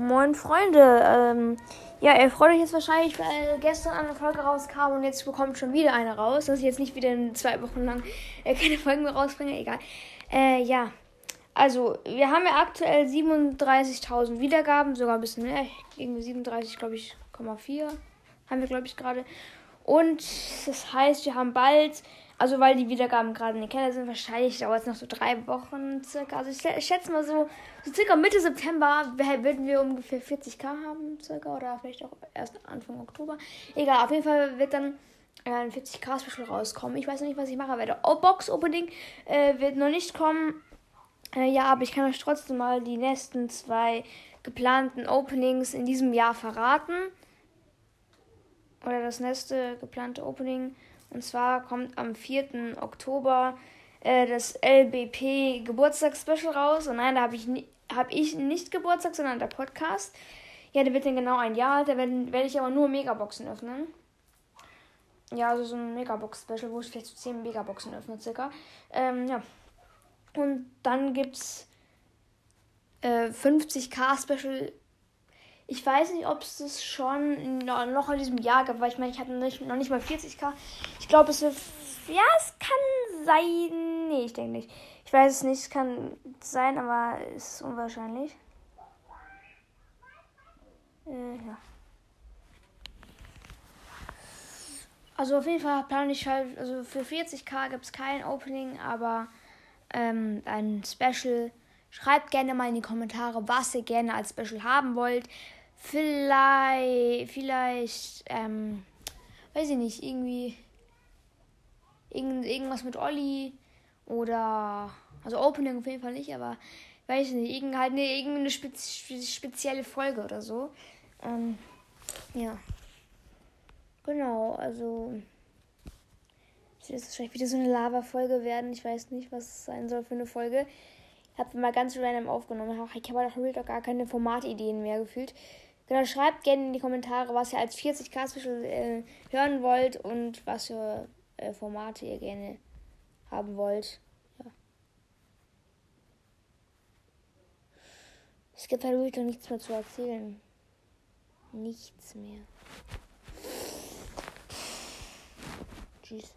Moin Freunde, ähm, ja, ihr freut euch jetzt wahrscheinlich, weil gestern eine Folge rauskam und jetzt bekommt schon wieder eine raus, dass ich jetzt nicht wieder in zwei Wochen lang äh, keine Folgen mehr rausbringe, egal. Äh, ja, also wir haben ja aktuell 37.000 Wiedergaben, sogar ein bisschen mehr, irgendwie 37, glaube ich, 4 haben wir, glaube ich, gerade. Und das heißt, wir haben bald also weil die Wiedergaben gerade in den Keller sind, wahrscheinlich dauert es noch so drei Wochen circa. Also ich, schätze mal so, so circa Mitte September werden wir ungefähr 40k haben circa oder vielleicht auch erst Anfang Oktober. Egal, auf jeden Fall wird dann äh, ein 40k Special rauskommen. Ich weiß noch nicht, was ich machen werde. Oh, Box Opening äh, wird noch nicht kommen. Äh, ja, aber ich kann euch trotzdem mal die nächsten zwei geplanten Openings in diesem Jahr verraten. Oder das nächste geplante Opening. Und zwar kommt am 4. Oktober äh, das LBP Geburtstagsspecial raus. Und nein, da habe ich, hab ich nicht Geburtstag, sondern der Podcast. Ja, der wird dann genau ein Jahr alt. Da werde werd ich aber nur Megaboxen öffnen. Ja, also so ein Megabox-Special, wo ich vielleicht so 10 Megaboxen öffne, circa. Ähm, ja. Und dann gibt's äh, 50k-Special ich weiß nicht, ob es das schon noch in diesem Jahr gab, weil ich meine, ich hatte nicht, noch nicht mal 40k. Ich glaube, es wird. Ja, es kann sein. Nee, ich denke nicht. Ich weiß es nicht, es kann sein, aber es ist unwahrscheinlich. Äh, ja. Also auf jeden Fall plane ich halt, also für 40k gibt es kein Opening, aber ähm, ein Special. Schreibt gerne mal in die Kommentare, was ihr gerne als Special haben wollt. Vielleicht, vielleicht, ähm, weiß ich nicht, irgendwie irgend, irgendwas mit Olli oder, also Opening auf jeden Fall nicht, aber weiß ich nicht, irgend, halt eine, irgendeine spezi spezielle Folge oder so. Ähm, ja. Genau, also. Es wird wahrscheinlich wieder so eine Lava-Folge werden. Ich weiß nicht, was es sein soll für eine Folge. Ich habe mal ganz random aufgenommen. Ich habe auch Real gar keine Formatideen mehr gefühlt. Genau, schreibt gerne in die Kommentare, was ihr als 40k-Special äh, hören wollt und was für äh, Formate ihr gerne haben wollt. Ja. Es gibt halt wirklich nichts mehr zu erzählen. Nichts mehr. Tschüss.